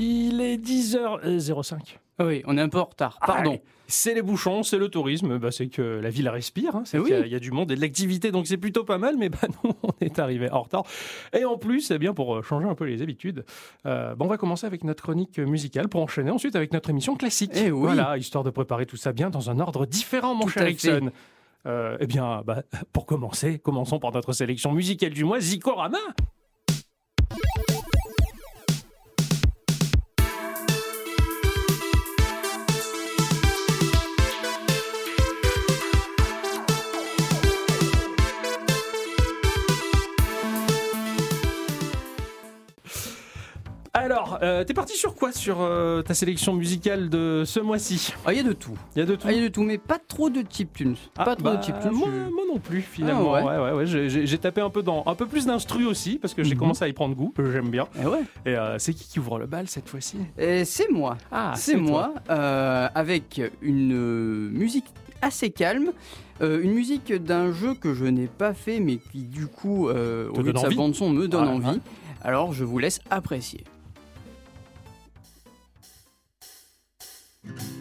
Il est 10h05. Ah oui, on est un peu en retard, pardon. Ah, c'est les bouchons, c'est le tourisme, bah, c'est que la ville respire, hein, c'est Eh oui. qu'il y a- il y, a du monde et de l'activité, donc c'est plutôt pas mal, mais bah, nous, on est arrivé en retard. Et en plus, c'est bien pour euh, changer un peu les habitudes. euh, bah, on va commencer avec notre chronique musicale pour enchaîner ensuite avec notre émission classique. Eh oui. Voilà, histoire de préparer tout ça bien dans un ordre différent, mon Tout cher. Ixon. Euh, eh bien, bah, pour commencer, commençons par notre sélection musicale du mois, Zikorama. Alors, euh, t'es parti sur quoi sur euh, ta sélection musicale de ce mois-ci? Ah, il y a de tout. Il y a de tout. Ah, il y a de tout, mais pas trop de chiptunes. Ah, pas trop bah, de chiptunes. Moi, je- moi non plus, finalement. Ah ouais, ouais. ouais, ouais, J'ai- tapé un peu dans un peu plus d'instru aussi parce que j'ai Mhm. commencé à y prendre goût. J'aime bien. Eh ouais. Et euh, c'est qui qui ouvre le bal cette fois-ci? Et c'est moi. Ah, c'est moi, avec une musique assez calme. euh, une musique d'un jeu que je n'ai pas fait, mais qui du coup, euh, au donne de sa bande son, me donne envie. Alors je vous laisse apprécier. Vous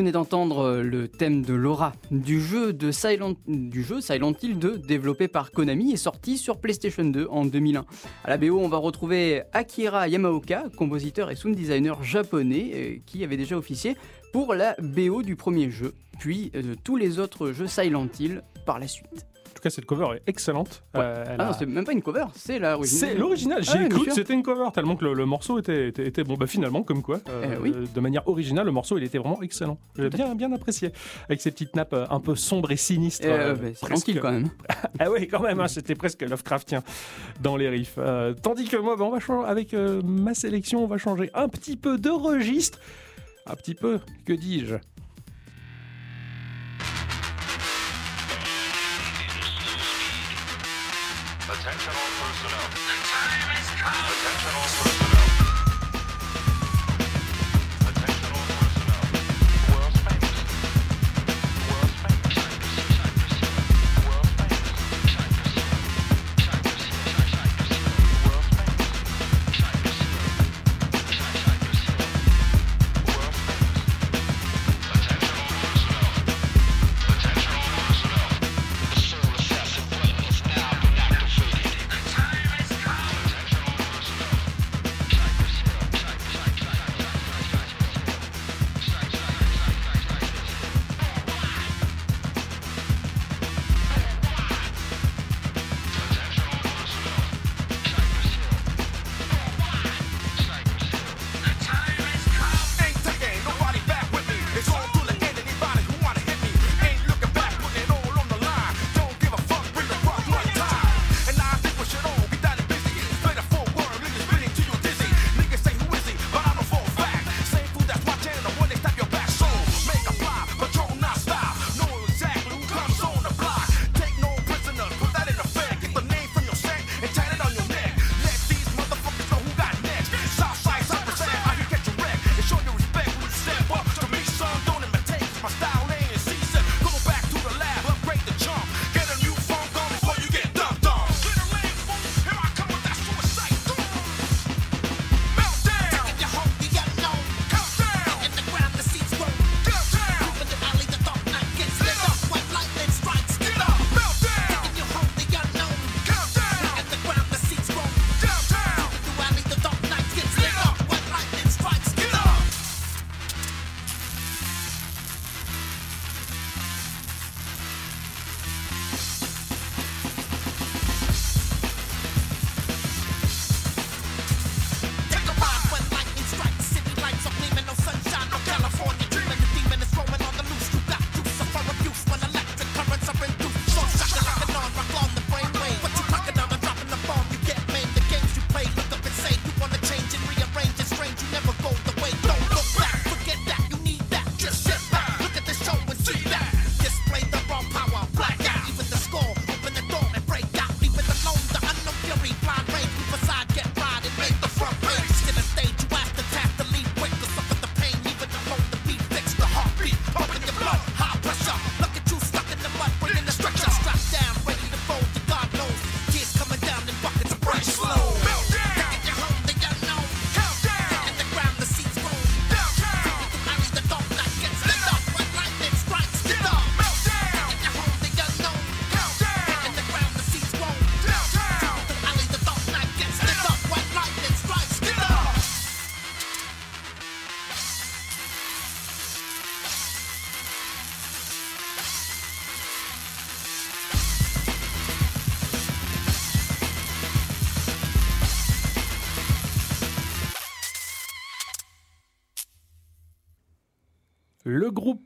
venez d'entendre euh, le thème de Laura du jeu, de Silent, du jeu Silent Hill 2 développé par Konami et sorti sur PlayStation 2 en 2001. À la BO, on va retrouver Akira Yamaoka, compositeur et sound designer japonais euh, qui avait déjà officié pour la BO du premier jeu, puis euh, tous les autres jeux Silent Hill par la suite. En tout cas, cette cover est excellente. Ouais. Euh, Ah a- non, c'est même pas une cover, c'est la originale. c'est l'original. J'ai Ah, cru que c'était une cover tellement que le, le morceau était, était, était bon. Bah finalement, comme quoi, euh, Eh oui. de manière originale, le morceau il était vraiment excellent. J'ai bien bien apprécié avec ces petites nappes euh, un peu sombres et sinistres. Euh, bah, presque- tranquille quand même. Ah oui, quand même, hein, c'était presque Lovecraftien dans les riffs. Tandis que moi, bah, on va changer, avec ma sélection, on va changer un petit peu de registre. Un petit peu, que dis-je?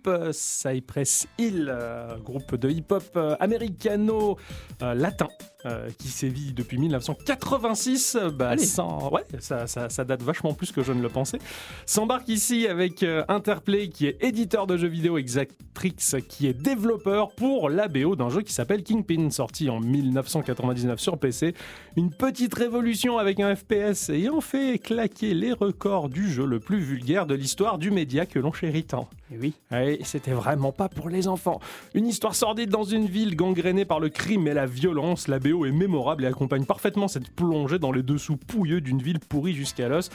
Euh, Cypress Hill, euh, groupe de hip-hop euh, américano-latin, euh, qui sévit depuis 1986, euh, bah, Allez. sans- ouais, ça, ça- ça date vachement plus que je ne le pensais, s'embarque ici avec euh, Interplay, qui est éditeur de jeux vidéo, Exactrix, qui est développeur pour la BO d'un jeu qui s'appelle Kingpin, sorti en 1999 sur PC. Une petite révolution avec un FPS ayant fait claquer les records du jeu le plus vulgaire de l'histoire du média que l'on chérit tant. Et oui. Ouais, c'était vraiment pas pour les enfants. Une histoire sordide dans une ville gangrénée par le crime et la violence. La BO est mémorable et accompagne parfaitement cette plongée dans les dessous pouilleux d'une ville pourrie jusqu'à l'os.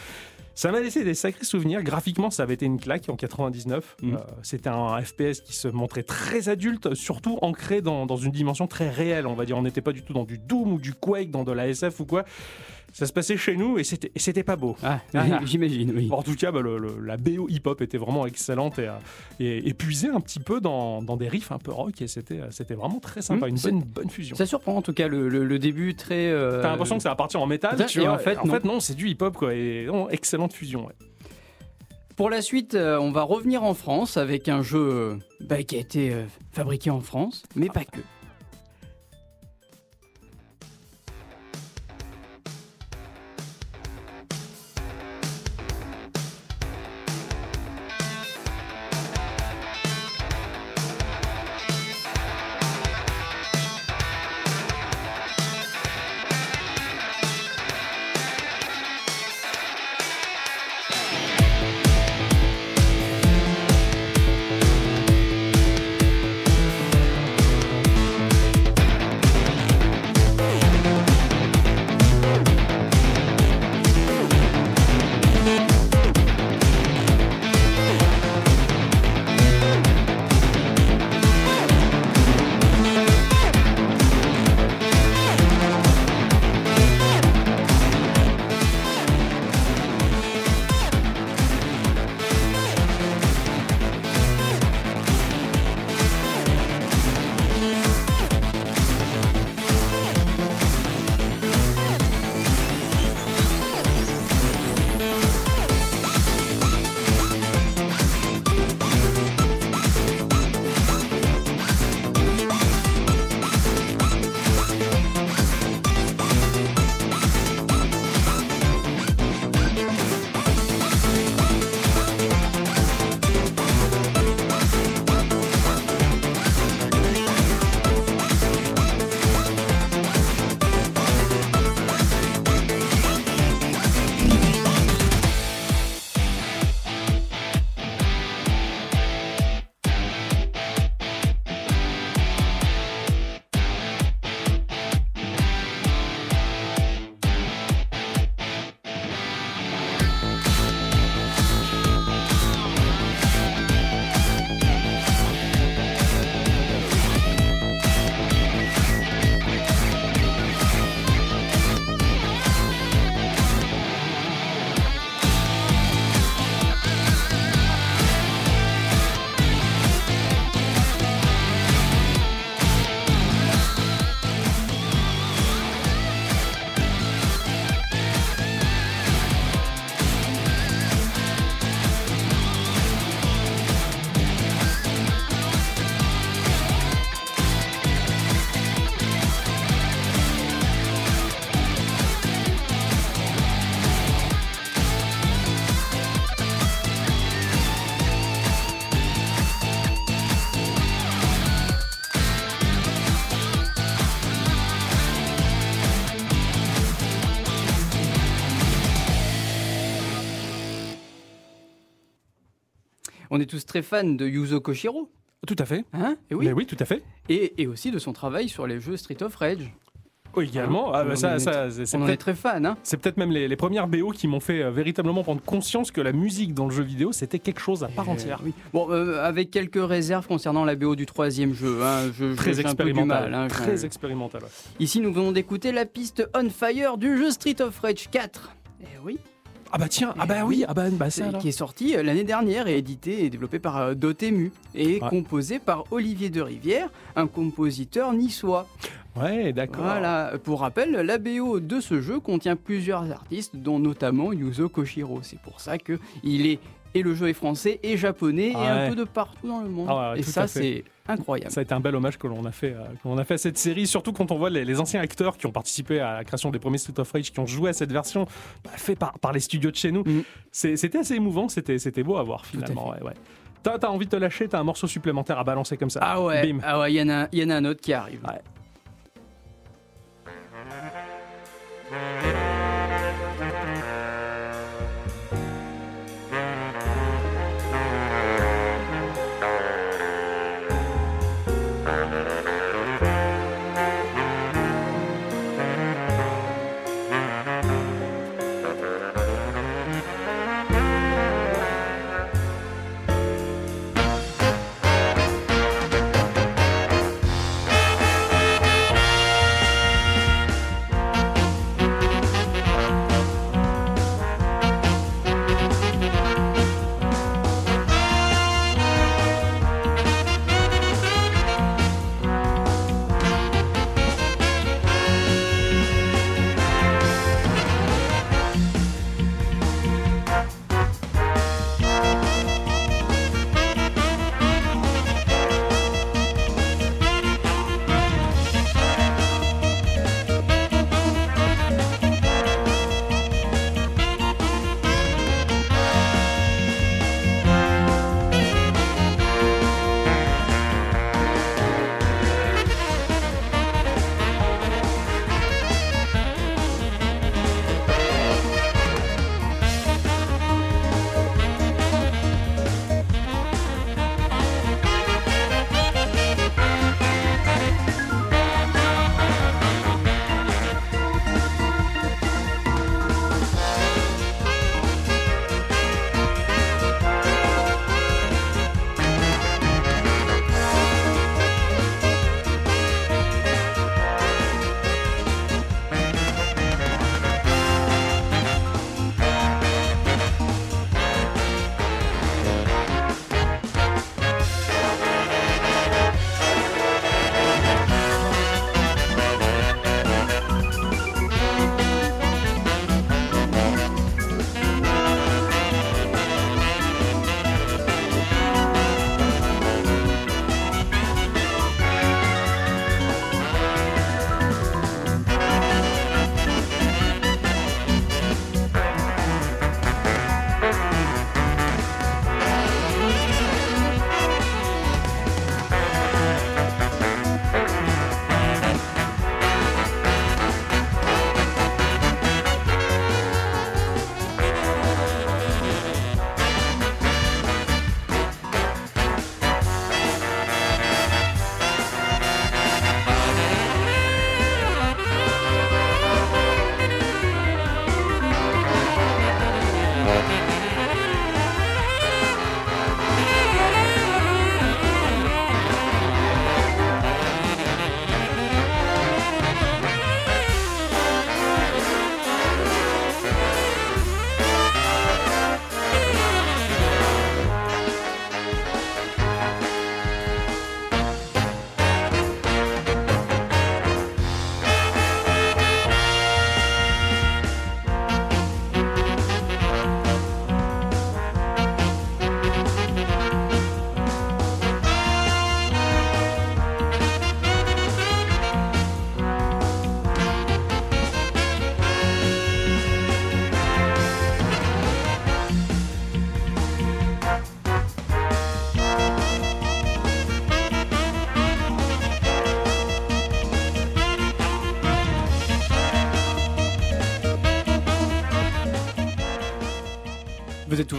Ça m'a laissé des sacrés souvenirs. Graphiquement, ça avait été une claque en 99. Mhm. Euh, C'était un FPS qui se montrait très adulte, surtout ancré dans, dans une dimension très réelle, on va dire. On n'était pas du tout dans du Doom ou du Quake, dans de la SF ou quoi. Ça se passait chez nous et c'était et c'était pas beau. Ah, Ah. j'imagine, oui. En tout cas, bah, le- le- la BO hip-hop était vraiment excellente et, euh, et, et puisait un petit peu dans, dans des riffs un peu rock et c'était euh, c'était vraiment très sympa, Mm, une bonne, bonne fusion. Ça surprend en tout cas le, début très. euh, T'as l'impression que ça va partir en métal, tu vois. en fait, en non. fait, non, c'est du hip-hop quoi. Et non, excellente fusion. ouais. Pour la suite, euh, on va revenir en France avec un jeu euh, bah, qui a été euh, fabriqué en France, mais pas que. On est tous très fans de Yuzo Koshiro, Tout à fait. hein Et oui. Mais oui, tout à fait. Et, et aussi de son travail sur les jeux Street of Rage. Oui, également. Ah, bah, On ça, est- ça, c'est On en est très fan, hein c'est peut-être même les, les premières BO qui m'ont fait euh, véritablement prendre conscience que la musique dans le jeu vidéo c'était quelque chose à part Euh, entière. oui. Bon, euh, avec quelques réserves concernant la BO du troisième jeu. Hein, je, Très expérimental. mal, hein, très expérimental. Ici, nous venons d'écouter la piste On Fire du jeu Street of Rage 4. Eh oui, Ah bah tiens, ah bah oui, ah bah, bah ça qui est sorti euh, l'année dernière et édité et développé par euh, Dotemu et Ouais. composé par Olivier de Rivière, un compositeur niçois. Ouais, d'accord. Voilà, pour rappel, la BO de ce jeu contient plusieurs artistes, dont notamment Yuzo Koshiro. C'est pour ça que il est et le jeu est français et japonais et Ouais. un peu de partout dans le monde. Ah ouais, et ça, c'est incroyable. Ça a été un bel hommage que l'on a fait, euh, que l'on a fait à cette série, surtout quand on voit les, les anciens acteurs qui ont participé à la création des premiers Street of Rage, qui ont joué à cette version bah, fait par, par les studios de chez nous. C'est- C'était assez émouvant, c'était c'était beau à voir finalement. Ouais, ouais. T'as t'as envie de te lâcher, t'as un morceau supplémentaire à balancer comme ça. Ah ouais, ah ouais, il y en a, y en a un autre qui arrive. Ouais.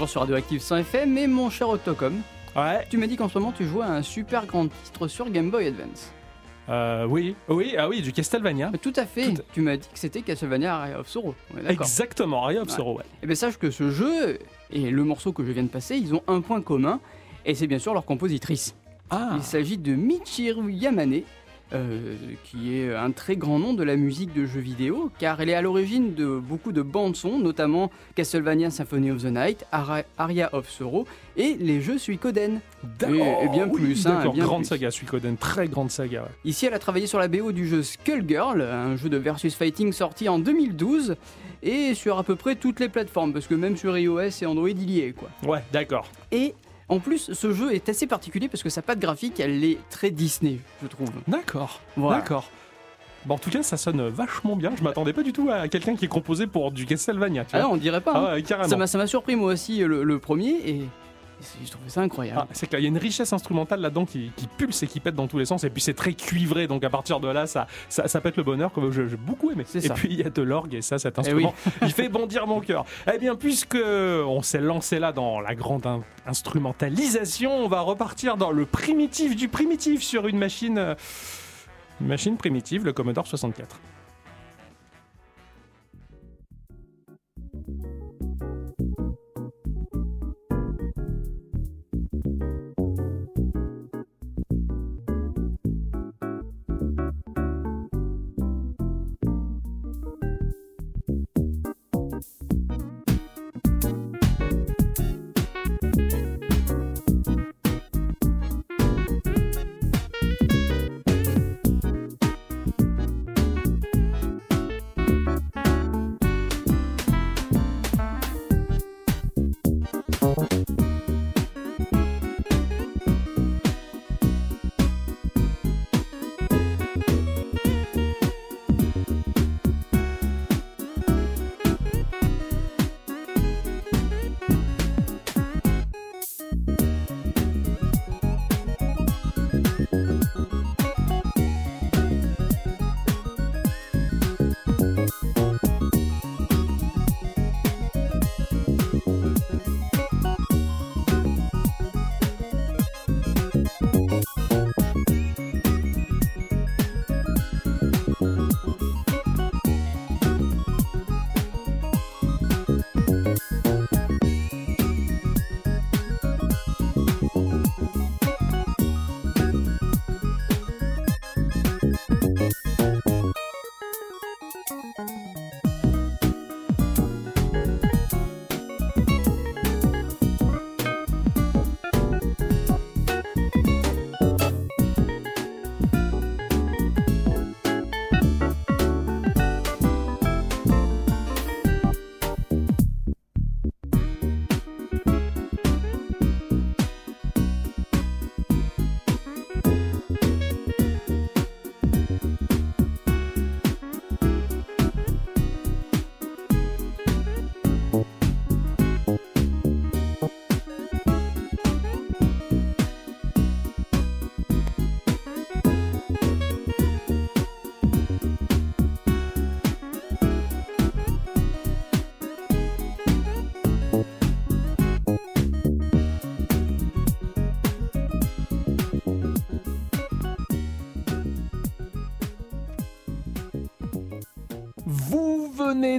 Toujours sur Radioactive 100 FM, mais mon cher Octocom, Ouais, tu m'as dit qu'en ce moment tu jouais à un super grand titre sur Game Boy Advance. euh, oui, oui, ah oui, du Castlevania. Tout à fait, Tout tu m'as dit que c'était Castlevania Area of Sorrow. On est d'accord. Exactement, Area of Sorrow, ouais. Et bien sache que ce jeu et le morceau que je viens de passer, ils ont un point commun, et c'est bien sûr leur compositrice. Ah, Il s'agit de Michiru Yamane, euh, qui est un très grand nom de la musique de jeux vidéo, car elle est à l'origine de beaucoup de bandes-son, notamment Castlevania Symphony of the Night, Ara- Aria of Sorrow et les jeux Suikoden. d'accord. et- et bien Oui, plus, hein, bien grande plus. saga, Suikoden, très grande saga, ouais. Ici, elle a travaillé sur la BO du jeu Skullgirl, un jeu de versus fighting sorti en 2012, et sur à peu près toutes les plateformes, parce que même sur iOS et Android, il y est, quoi. Ouais, d'accord. Et en plus, ce jeu est assez particulier parce que sa patte graphique, elle est très Disney, je trouve. D'accord, Voilà. d'accord. Bon, en tout cas, ça sonne vachement bien. Je m'attendais pas du tout à quelqu'un qui est composé pour du Castlevania, tu Ah vois. non, on dirait pas. Ah hein. carrément. Ça m'a surpris moi aussi le, le premier et, je trouvais ça incroyable. Ah, c'est qu'il y a une richesse instrumentale là-dedans qui, qui pulse et qui pète dans tous les sens. Et puis c'est très cuivré, donc à partir de là, ça, ça, ça pète le bonheur, que je- j'ai beaucoup aimé. Et ça. puis il y a de l'orgue, et ça, cet Eh instrument, il fait bondir mon cœur. Eh bien, puisque on s'est lancé là dans la grande in- instrumentalisation, on va repartir dans le primitif du primitif sur une machine, euh, une machine primitive, le Commodore 64.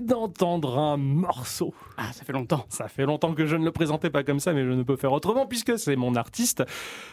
D'entendre un morceau. Ah, ça fait longtemps. Ça fait longtemps que je ne le présentais pas comme ça, mais je ne peux faire autrement puisque c'est mon artiste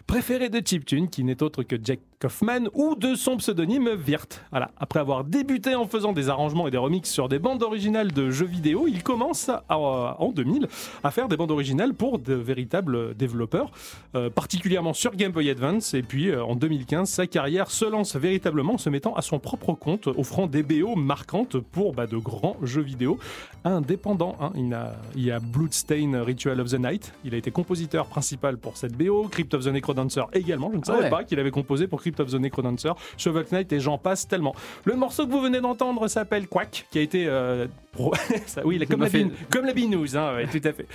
préféré de chiptune, qui n'est autre que Jack Kaufman ou de son pseudonyme Wirt. Voilà. Après avoir débuté en faisant des arrangements et des remixes sur des bandes originales de jeux vidéo, il commence en 2000 à faire des bandes originales pour de véritables développeurs, euh, particulièrement sur Game Boy Advance. Et puis euh, en 2015, sa carrière se lance véritablement en se mettant à son propre compte, offrant des BO marquantes pour bah, de grands jeux vidéo indépendants. hein. Il, a, il y a Bloodstain Ritual of the Night. Il a été compositeur principal pour cette BO. Crypt of the Necrodancer également. Je ne Ah savais ouais. pas qu'il avait composé pour Crypt of the Necrodancer, Shovel Knight et j'en passe tellement. Le morceau que vous venez d'entendre s'appelle Quack, qui a été. euh, pro- ça, oui, comme la, bin- comme la binouze, hein, ouais, tout à fait.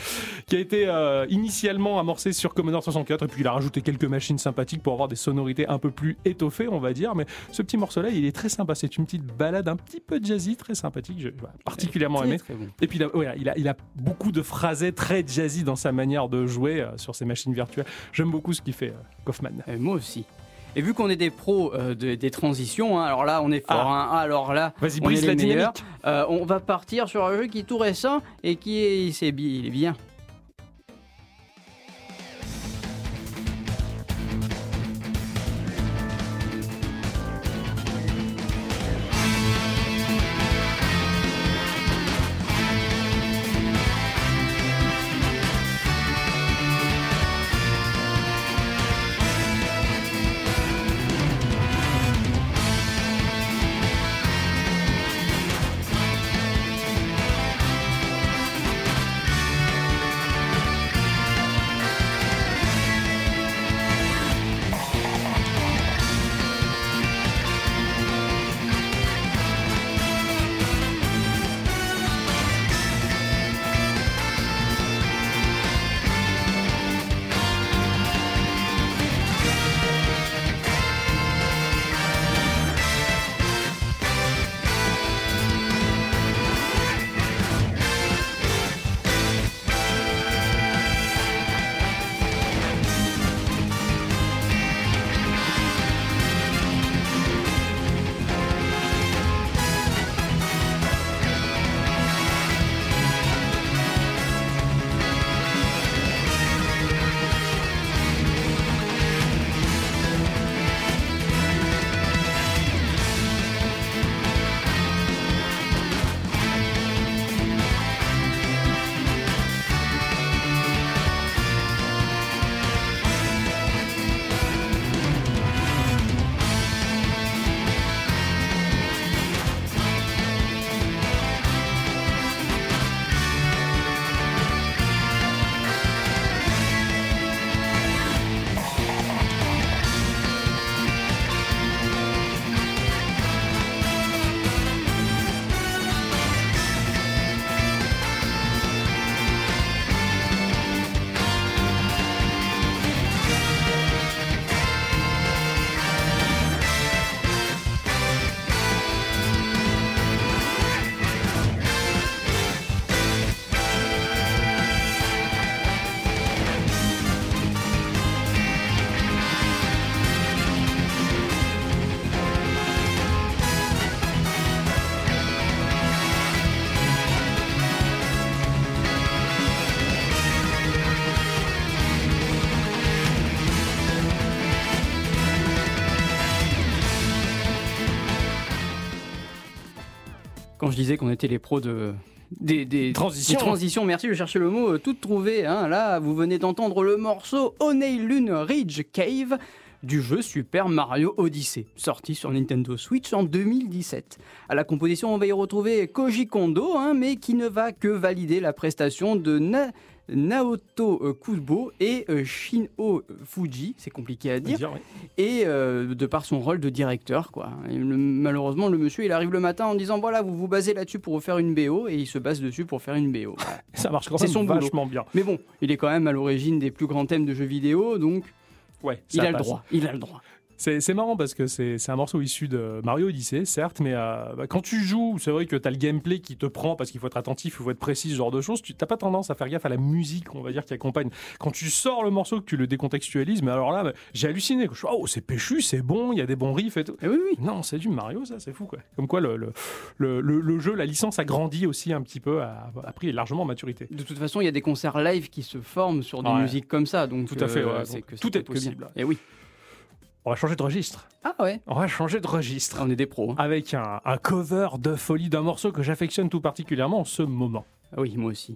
Qui a été euh, initialement amorcé sur Commodore 64 et puis il a rajouté quelques machines sympathiques pour avoir des sonorités un peu plus étoffées, on va dire. Mais ce petit morceau-là, il est très sympa. C'est une petite balade un petit peu jazzy, très sympathique. Je- voilà. particulièrement aimé. Et puis il a, ouais, il, a, il a beaucoup de phrasés très jazzy dans sa manière de jouer euh, sur ces machines virtuelles. J'aime beaucoup ce qu'il fait, euh, Kaufman. Euh, moi aussi. Et vu qu'on est des pros euh, de- des transitions, hein, alors là on est fort. Ah. hein. Alors là, Vas-y, brise la dynamique. Euh, on va partir sur un jeu qui est tout récent et qui il est bien. Quand je disais qu'on était les pros de des, des Transitions. des transitions, merci, je cherchais le mot euh, tout trouvé. hein. Là, vous venez d'entendre le morceau Lune Ridge Cave du jeu Super Mario Odyssey, sorti sur Nintendo Switch en 2017. À la composition, on va y retrouver Koji Kondo, hein, mais qui ne va que valider la prestation de Na- Naoto euh, Kubo et euh, Shinho Fuji, c'est compliqué à dire Dire, oui. et euh, de par son rôle de directeur quoi. Le- malheureusement le monsieur il arrive le matin en disant voilà vous vous basez là-dessus pour faire une BO et il se base dessus pour faire une BO. Ça marche quand même son boulot. vachement bien. Mais bon, il est quand même à l'origine des plus grands thèmes de jeux vidéo donc Ouais, il a le droit, il a le droit. C'est marrant parce que c'est un morceau issu de Mario Odyssey, certes, mais euh, bah, quand tu joues, c'est vrai que tu as le gameplay qui te prend parce qu'il faut être attentif, il faut être précis, ce genre de choses. Tu n'as pas tendance à faire gaffe à la musique, on va dire, qui accompagne. Quand tu sors le morceau, que tu le décontextualises, mais alors là, bah, j'ai halluciné. Je suis, oh, c'est péchu, c'est bon, il y a des bons riffs et tout. Et oui oui. Non, c'est du Mario, ça, c'est fou, quoi. Comme quoi, le, le, le, le- le jeu, la licence a grandi aussi un petit peu, a, a pris largement en maturité. De toute façon, il y a des concerts live qui se forment sur des Ouais. musiques comme ça, donc Tout à fait, euh, ouais. c'est Donc, que tout est bien. possible. Et oui. On va changer de registre. Ah ouais. On va changer de registre. On est des pros. hein. Avec un, un cover de folie d'un morceau que j'affectionne tout particulièrement en ce moment. Ah oui, moi aussi.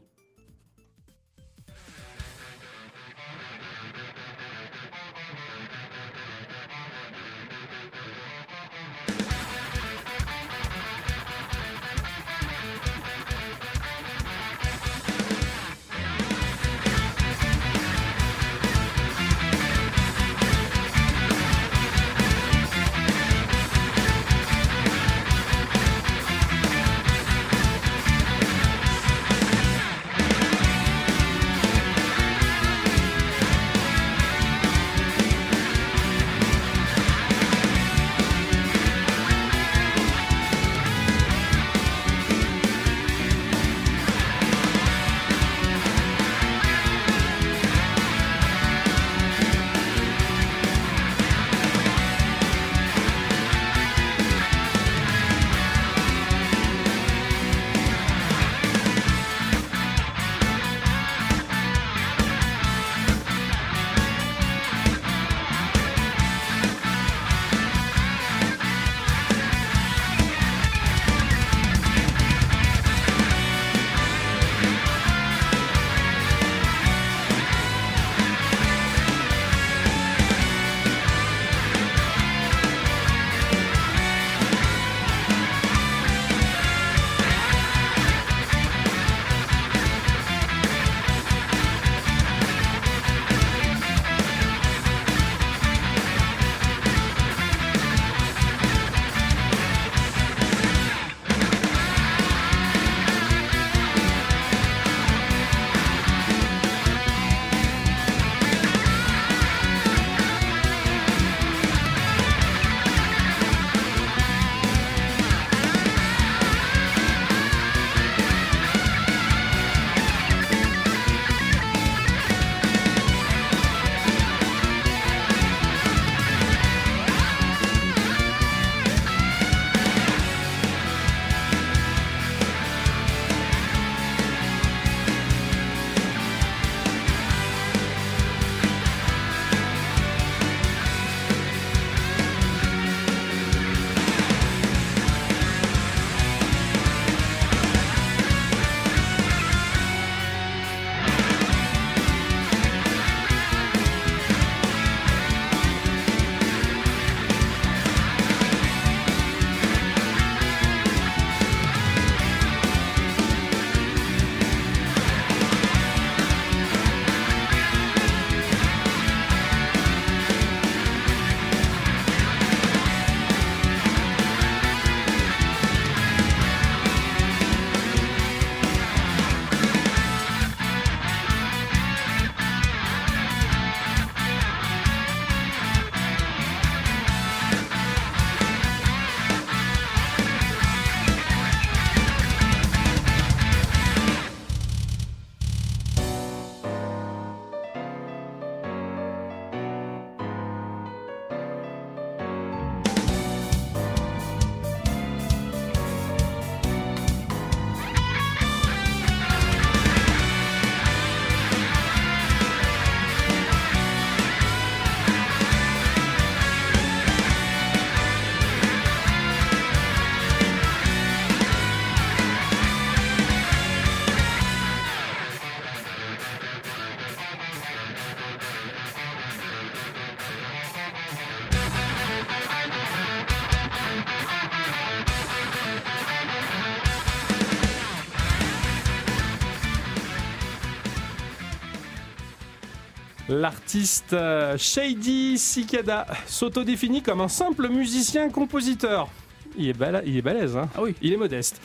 L'artiste euh, Shady Cicada s'autodéfinit comme un simple musicien-compositeur. Il il est balèze, hein Ah oui. Il est modeste.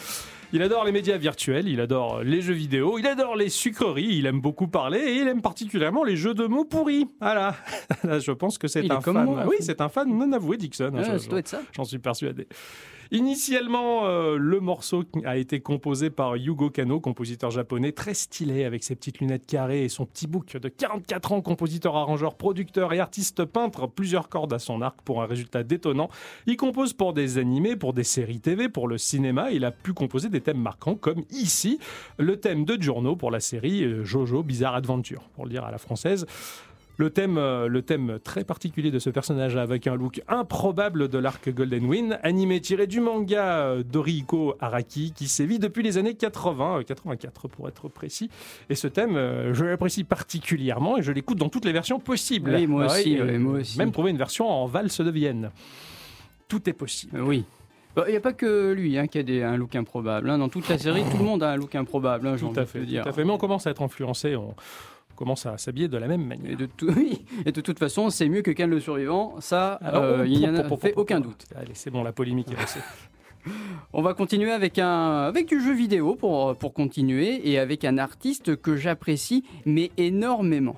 Il adore les médias virtuels, il adore les jeux vidéo, il adore les sucreries, il aime beaucoup parler et il aime particulièrement les jeux de mots pourris. Voilà. Là, je pense que c'est un fan. moi, oui, c'est un fan non avoué, Dixon. hein, Ah, ça doit être ça. J'en suis persuadé. Initialement, euh, le morceau a été composé par Yugo Kano, compositeur japonais très stylé avec ses petites lunettes carrées et son petit bouc de 44 ans, compositeur, arrangeur, producteur et artiste peintre, plusieurs cordes à son arc pour un résultat détonnant. Il compose pour des animés, pour des séries TV, pour le cinéma. Il a pu composer des thèmes marquants comme ici, le thème de Giorno pour la série euh, Jojo Bizarre Adventure, pour le dire à la française. Le thème, euh, le thème très particulier de ce personnage avec un look improbable de l'arc Golden Wind, animé tiré du manga euh, d'Orihiko Araki qui sévit depuis les années 80, euh, 84 pour être précis. Et ce thème, euh, je l'apprécie particulièrement et je l'écoute dans toutes les versions possibles. Oui, moi aussi, et oui, moi aussi. Même trouver une version en valse de Vienne. Tout est possible. Euh, Oui. Il n'y a pas que lui hein, qui a des- un look improbable. hein. Dans toute la série, tout le monde a un look improbable. hein, Tout à fait, tout à fait. Mais on commence à être influencé, on commence à s'habiller de la même manière. Et de, tout- oui. Et de toute façon, c'est mieux que Ken le survivant. Ça, Alors, euh, oh, il n'y en a oh, fait aucun doute. Allez, c'est bon, la polémique est lancée. On va continuer avec, un, avec du jeu vidéo pour, pour continuer et avec un artiste que j'apprécie, mais énormément.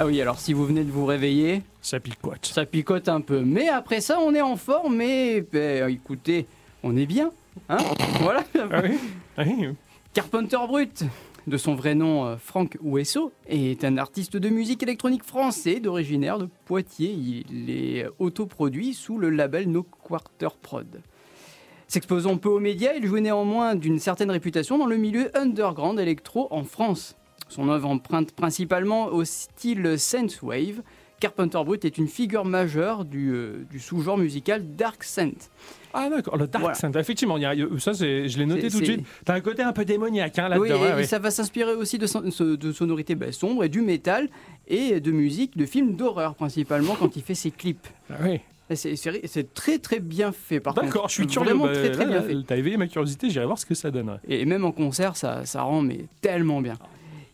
Ah oui, alors si vous venez de vous réveiller, Ça picote. ça picote un peu. Mais après ça, on est en forme et ben, écoutez, on est bien. Hein voilà. Ah oui, oui. Carpenter Brut, de son vrai nom euh, Franck Ouesso, est un artiste de musique électronique français d'originaire de Poitiers. Il est autoproduit sous le label No Quarter Prod. S'exposant peu aux médias, il jouit néanmoins d'une certaine réputation dans le milieu underground électro en France. Son œuvre emprunte principalement au style synthwave. Carpenter Brut est une figure majeure du, euh, du sous-genre musical Dark Synth. Ah d'accord, le Dark Voilà. Synth, effectivement, il y a- ça je l'ai noté tout de suite. T'as un côté un peu démoniaque hein, Oui, là-dedans. et, ouais, ça va s'inspirer aussi de, de sonorités bah, sombres et du métal et de musique, de films d'horreur principalement quand il fait ses clips. Ah oui. C'est très très bien fait par contre. D'accord, je suis curieux. Vraiment bah, très très là, bien là, fait. T'as éveillé ma curiosité, j'irai voir ce que ça donne. ouais. Et même en concert, ça, ça rend mais tellement bien.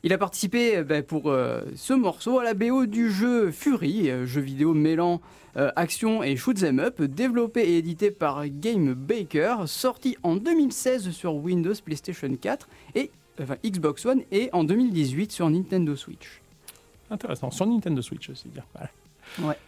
Il a participé euh, bah, pour euh, ce morceau à la BO du jeu Fury, euh, jeu vidéo mêlant euh, action et shoot 'em up, développé et édité par Game Baker, sorti en 2016 sur Windows, PlayStation 4 et enfin, Xbox One et en 2018 sur Nintendo Switch. Intéressant, sur Nintendo Switch aussi. bien. Voilà. Ouais.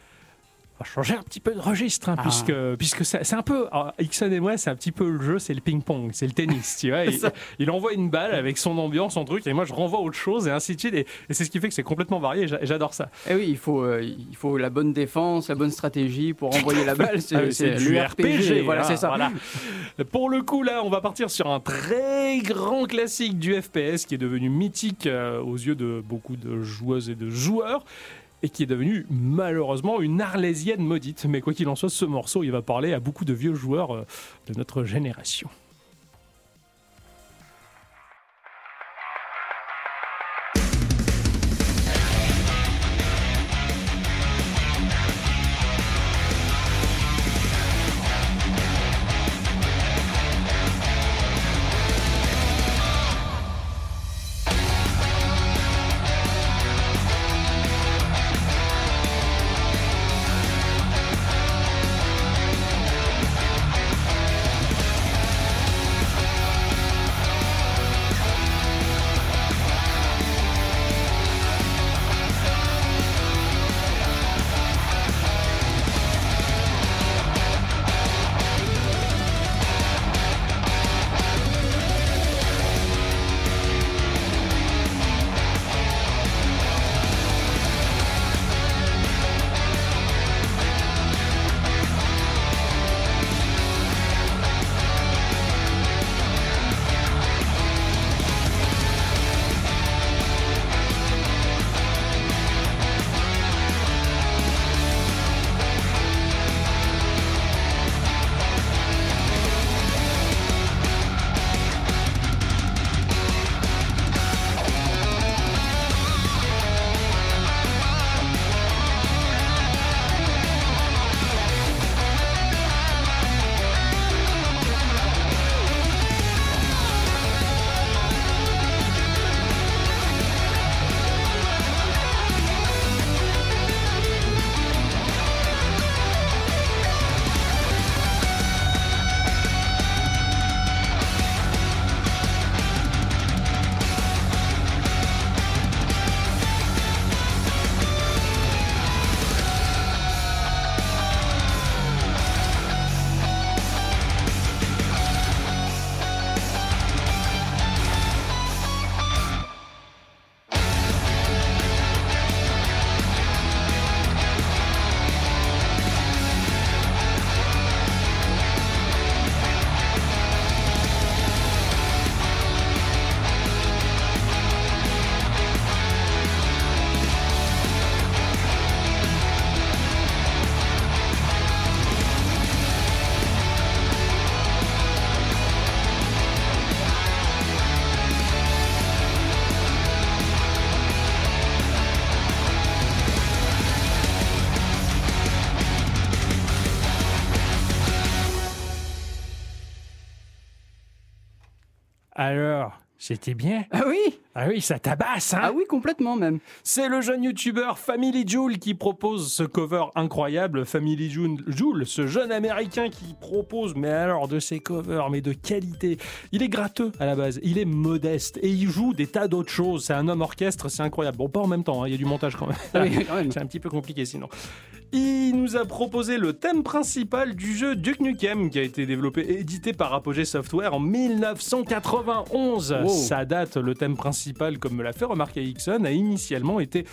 On va changer un petit peu de registre, hein, Ah. puisque, puisque c'est un peu. alors, Ixon et moi, c'est un petit peu le jeu, c'est le ping-pong, c'est le tennis, tu vois. Il, envoie une balle avec son ambiance, son truc, et moi je renvoie autre chose, et ainsi de suite. Et, et c'est ce qui fait que c'est complètement varié, j'adore ça. Et oui, il faut, euh, il faut la bonne défense, la bonne stratégie pour envoyer la balle. Ah C'est du le RPG. Voilà, hein, c'est ça. voilà. Pour le coup, là, on va partir sur un très grand classique du FPS qui est devenu mythique euh, aux yeux de beaucoup de joueuses et de joueurs et qui est devenu malheureusement une arlésienne maudite. Mais quoi qu'il en soit, ce morceau, il va parler à beaucoup de vieux joueurs euh, de notre génération. Alors, C'était bien. Ah oui? Ah oui, ça tabasse, hein Ah oui, complètement même. C'est le jeune youtubeur Family Joule qui propose ce cover incroyable. Family Joule, ce jeune américain qui propose, mais alors de ses covers, mais de qualité. Il est gratteux à la base, il est modeste et il joue des tas d'autres choses. C'est un homme orchestre, c'est incroyable. Bon, pas en même temps, hein, il y a du montage quand même. Ah oui, quand même. C'est un petit peu compliqué sinon. Il nous a proposé le thème principal du jeu Duke Nukem qui a été développé et édité par Apogee Software en 1991. Wow. Ça date, le thème principal, comme me l'a fait remarquer Ixon, a initialement été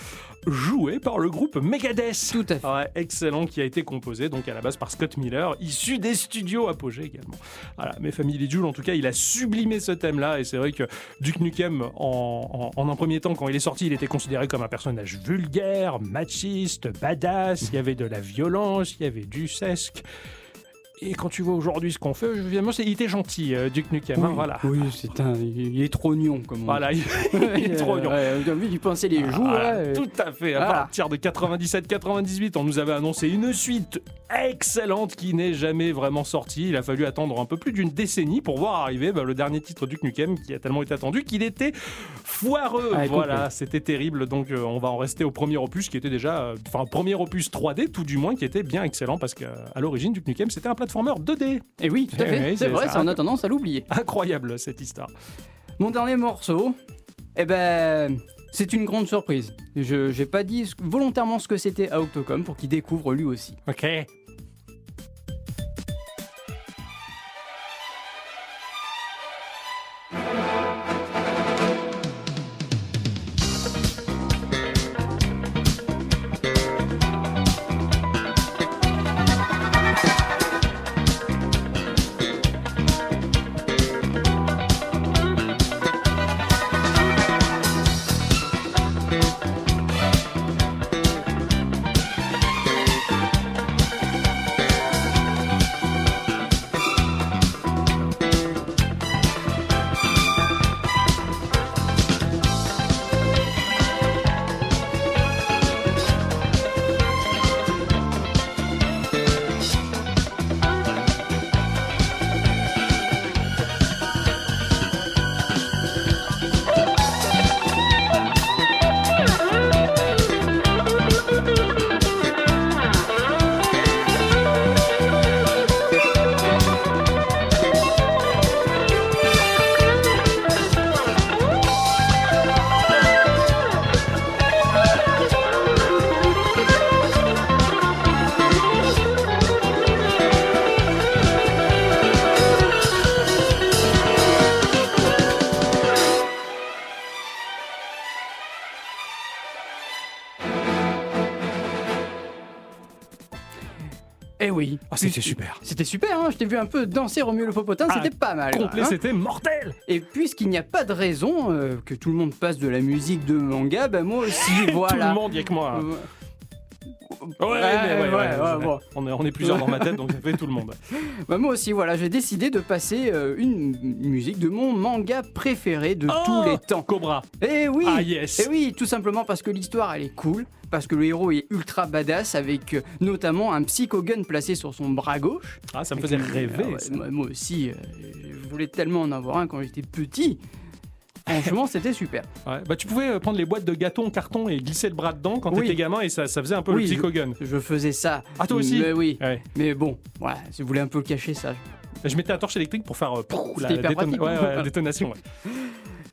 joué par le groupe Megadeth. Tout à fait. Ouais, excellent, qui a été composé donc à la base par Scott Miller, issu des studios Apogee également. Voilà, mais Family Jewel, en tout cas, il a sublimé ce thème-là, et c'est vrai que Duke Nukem, en, en- en un premier temps, quand il est sorti, il était considéré comme un personnage vulgaire, machiste, badass, il y avait de la violence, il y avait du sesque. Et quand tu vois aujourd'hui ce qu'on fait, évidemment, il était gentil, euh, Duke Nukem, hein, Oui, voilà. Oui, c'est un. Il est trop nion, comme on Voilà, il, il est trop Euh, J'ai envie d'y penser les là, euh. tout à fait. À partir de 97-98, on nous avait annoncé une suite excellente qui n'est jamais vraiment sortie. Il a fallu attendre un peu plus d'une décennie pour voir arriver bah, le dernier titre du Nukem qui a tellement été attendu qu'il était foireux. Ah, voilà, c'était terrible. Donc euh, on va en rester au premier opus qui était déjà, euh, enfin premier opus 3D tout du moins qui était bien excellent parce qu'à l'origine du Nukem c'était un platformer 2D. Et oui, tout à Eh fait. oui, c'est c'est vrai, ça. on a tendance à l'oublier. Incroyable cette histoire. Mon dernier morceau, eh ben, c'est une grande surprise. Je n'ai pas dit volontairement ce que c'était à Octocom pour qu'il découvre lui aussi. Ok. Oui. Ah, c'était super. C'était super, hein je t'ai vu un peu danser Romulo le Popotin, Ah, c'était pas mal. Complet, hein. c'était mortel. Et puisqu'il n'y a pas de raison euh, que tout le monde passe de la musique de manga, ben moi aussi, voilà. Tout le monde, y a que moi. Euh, Ouais, Ouais, ouais, bon. On, est, on est plusieurs dans ma tête, donc ça fait tout le monde. bah, moi aussi, voilà, j'ai décidé de passer euh, une musique de mon manga préféré de Oh tous les temps. Cobra. Eh oui Ah yes. Et oui, tout simplement parce que l'histoire elle est cool, parce que le héros est ultra badass avec euh, notamment un psychogun placé sur son bras gauche. Ah, ça me faisait Ah rêver. ouais, moi, moi aussi, euh, je voulais tellement en avoir un quand j'étais petit. Franchement, c'était super. Ouais. Bah, tu pouvais euh, prendre les boîtes de gâteaux en carton et glisser le bras dedans quand Oui. t'étais gamin et ça, ça faisait un peu Oui, le psychogun. Je faisais ça. Ah, toi aussi Mais oui. Ouais. Mais bon, ouais, si vous voulez un peu le cacher, ça. Je mettais la torche électrique pour faire euh, la déton- ouais, détonation.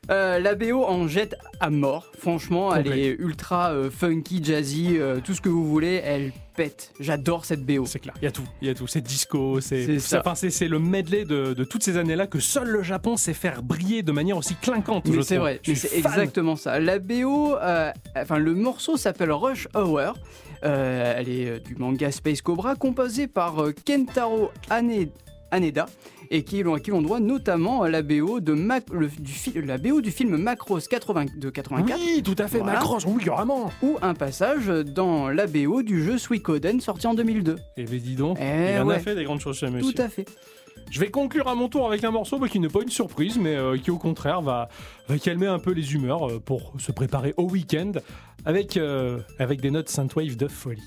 Euh, la BO en jette à mort. Franchement, elle est ultra euh, funky, jazzy, euh, tout ce que vous voulez. Elle pète. J'adore cette BO. C'est clair, il y a tout, il y a tout. C'est disco, c'est C'est le medley de, de toutes ces années-là que seul le Japon sait faire briller de manière aussi clinquante. Mais c'est vrai, c'est exactement ça. La BO, enfin le morceau s'appelle Rush Hour. Elle est du manga Space Cobra, composée par Kentaro Ane- Haneda et qui, à qui l'on doit notamment la BO de Mac- le- du fi- la BO du film Macross 80 de 84 Oui, tout à fait, Voilà. Macross, oui, vraiment. ou un passage dans la BO du jeu Suikoden sorti en 2002. Et ben dis donc, Eh il en a ouais. fait des grandes choses chez monsieur. Tout à fait. Je vais conclure à mon tour avec un morceau bah, qui n'est pas une surprise, mais euh, qui au contraire va, va calmer un peu les humeurs euh, pour se préparer au week-end avec, euh, avec des notes synthwave de folie.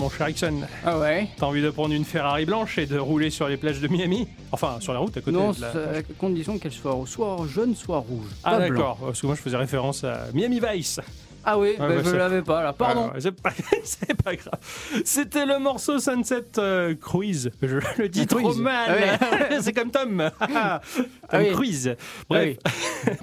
Mon cher Ixon, Ah ouais. T'as envie de prendre une Ferrari blanche et de rouler sur les plages de Miami Enfin, sur la route à côté Non, de la... à condition qu'elle soit soit jaune, soit rouge. Ah pas d'accord, parce que moi je faisais référence à Miami Vice. Ah oui, bah, bah, je c'est- l'avais pas là. Pardon. Alors, c'est pas, grave. C'était le morceau Sunset euh, Cruise. Je le dis trop mal. Ah c'est comme Tom. Tom oui. Cruise. Bref,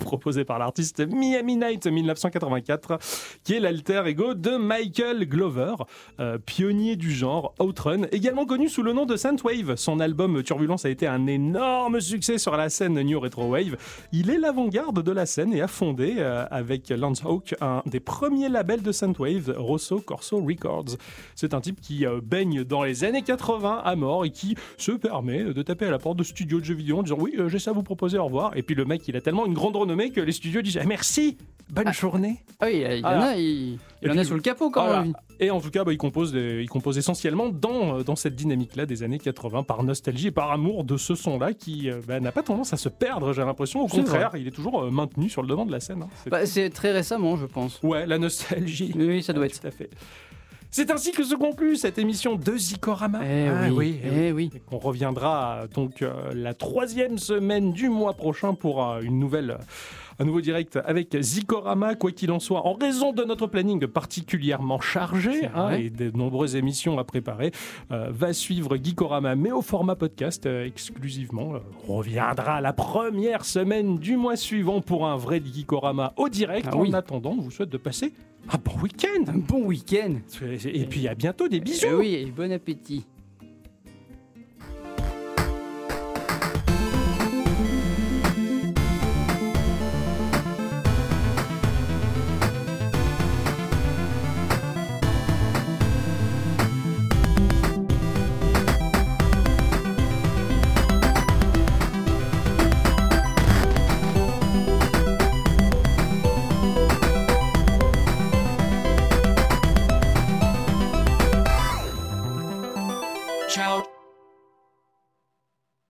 proposé par l'artiste Miami Night 1984, qui est l'alter ego de Michael Glover, euh, pionnier du genre Outrun, également connu sous le nom de Wave. Son album Turbulence a été un énorme succès sur la scène New Retro Wave. Il est l'avant-garde de la scène et a fondé euh, avec Lance Hawk un des premiers labels de Wave, Rosso Corso Records. C'est un type qui euh, baigne dans les années 80 à mort et qui se permet de taper à la porte de studios de jeux vidéo en disant oui, euh, j'ai ça à vous proposer, au revoir. Et puis le mec, il a tellement une grande renommée que les studios disent Ah, merci, bonne journée. Ah oui, il y en a, il, Et en puis, a sous le capot quand Voilà. même. Et en tout cas, bah, il, compose des- il compose essentiellement dans, euh, dans cette dynamique-là des années 80 par nostalgie et par amour de ce son-là qui euh, bah, n'a pas tendance à se perdre, j'ai l'impression. Au contraire, il est toujours euh, maintenu sur le devant de la scène. hein. C'est- Bah, c'est très récemment, je pense. Ouais, la nostalgie. Oui, oui, ça doit Ouais, être. Tout à fait. C'est ainsi que se conclut cette émission de Zikorama. Eh Ah oui, eh eh oui. Qu'on reviendra donc euh, la troisième semaine du mois prochain pour euh, une nouvelle, euh, un nouveau direct avec Zikorama. Quoi qu'il en soit, en raison de notre planning particulièrement chargé hein, et de nombreuses émissions à préparer, euh, va suivre Geekorama, mais au format podcast euh, exclusivement. Euh, on reviendra la première semaine du mois suivant pour un vrai Geekorama au direct. Ah en attendant, on vous souhaite de passer un bon week-end. Un bon week-end. Et puis à bientôt, des bisous. Eh oui, et bon appétit.